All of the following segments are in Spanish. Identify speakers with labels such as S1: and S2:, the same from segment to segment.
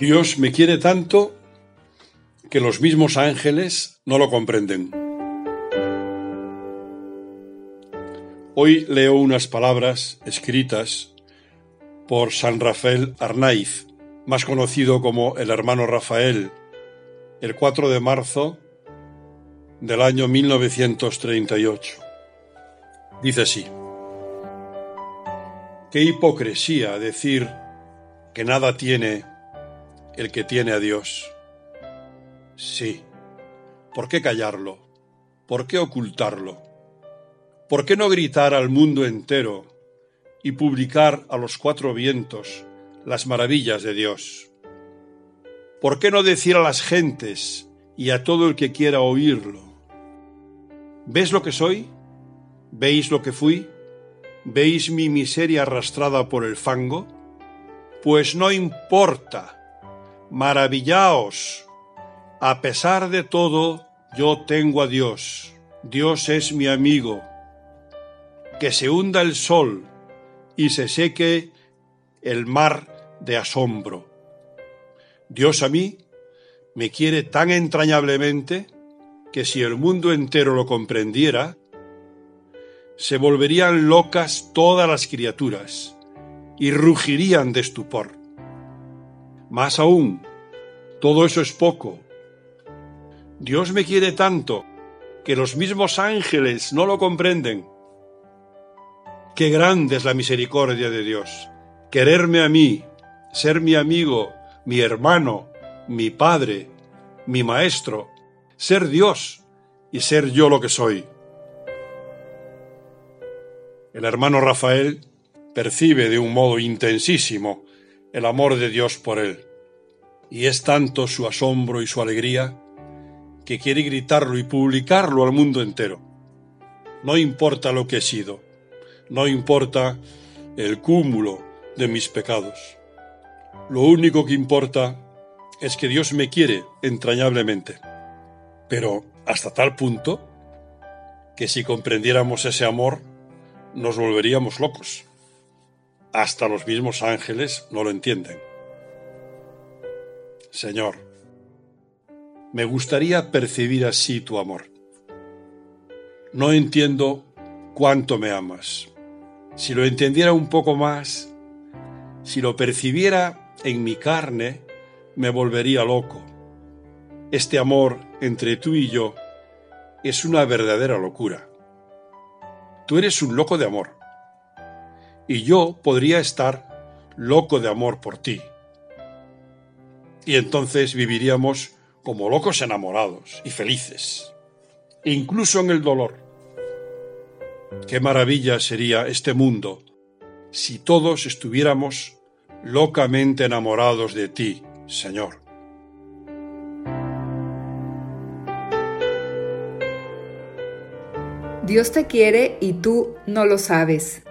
S1: Dios me quiere tanto que los mismos ángeles no lo comprenden. Hoy leo unas palabras escritas por San Rafael Arnaiz, más conocido como el hermano Rafael, el 4 de marzo del año 1938. Dice así, qué hipocresía decir que nada tiene el que tiene a Dios. Sí, ¿por qué callarlo? ¿Por qué ocultarlo? ¿Por qué no gritar al mundo entero y publicar a los cuatro vientos las maravillas de Dios? ¿Por qué no decir a las gentes y a todo el que quiera oírlo? ¿Ves lo que soy? ¿Veis lo que fui? ¿Veis mi miseria arrastrada por el fango? Pues no importa. Maravillaos. A pesar de todo, yo tengo a Dios. Dios es mi amigo. Que se hunda el sol y se seque el mar de asombro. Dios a mí me quiere tan entrañablemente que si el mundo entero lo comprendiera, se volverían locas todas las criaturas y rugirían de estupor. Más aún, todo eso es poco. Dios me quiere tanto que los mismos ángeles no lo comprenden. Qué grande es la misericordia de Dios quererme a mí, ser mi amigo, mi hermano, mi padre, mi maestro, ser Dios y ser yo lo que soy. El hermano Rafael percibe de un modo intensísimo el amor de Dios por él, y es tanto su asombro y su alegría que quiere gritarlo y publicarlo al mundo entero. No importa lo que he sido, no importa el cúmulo de mis pecados. Lo único que importa es que Dios me quiere entrañablemente. Pero hasta tal punto que si comprendiéramos ese amor, nos volveríamos locos. Hasta los mismos ángeles no lo entienden. Señor, me gustaría percibir así tu amor. No entiendo cuánto me amas. Si lo entendiera un poco más, si lo percibiera en mi carne, me volvería loco. Este amor entre tú y yo es una verdadera locura. Tú eres un loco de amor. Y yo podría estar loco de amor por ti. Y entonces viviríamos como locos enamorados y felices, incluso en el dolor. Qué maravilla sería este mundo si todos estuviéramos locamente enamorados de ti, Señor.
S2: Dios te quiere y tú no lo sabes.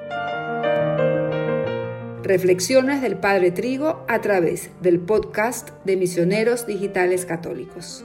S2: Reflexiones del Padre Trigo a través del podcast de Misioneros Digitales Católicos.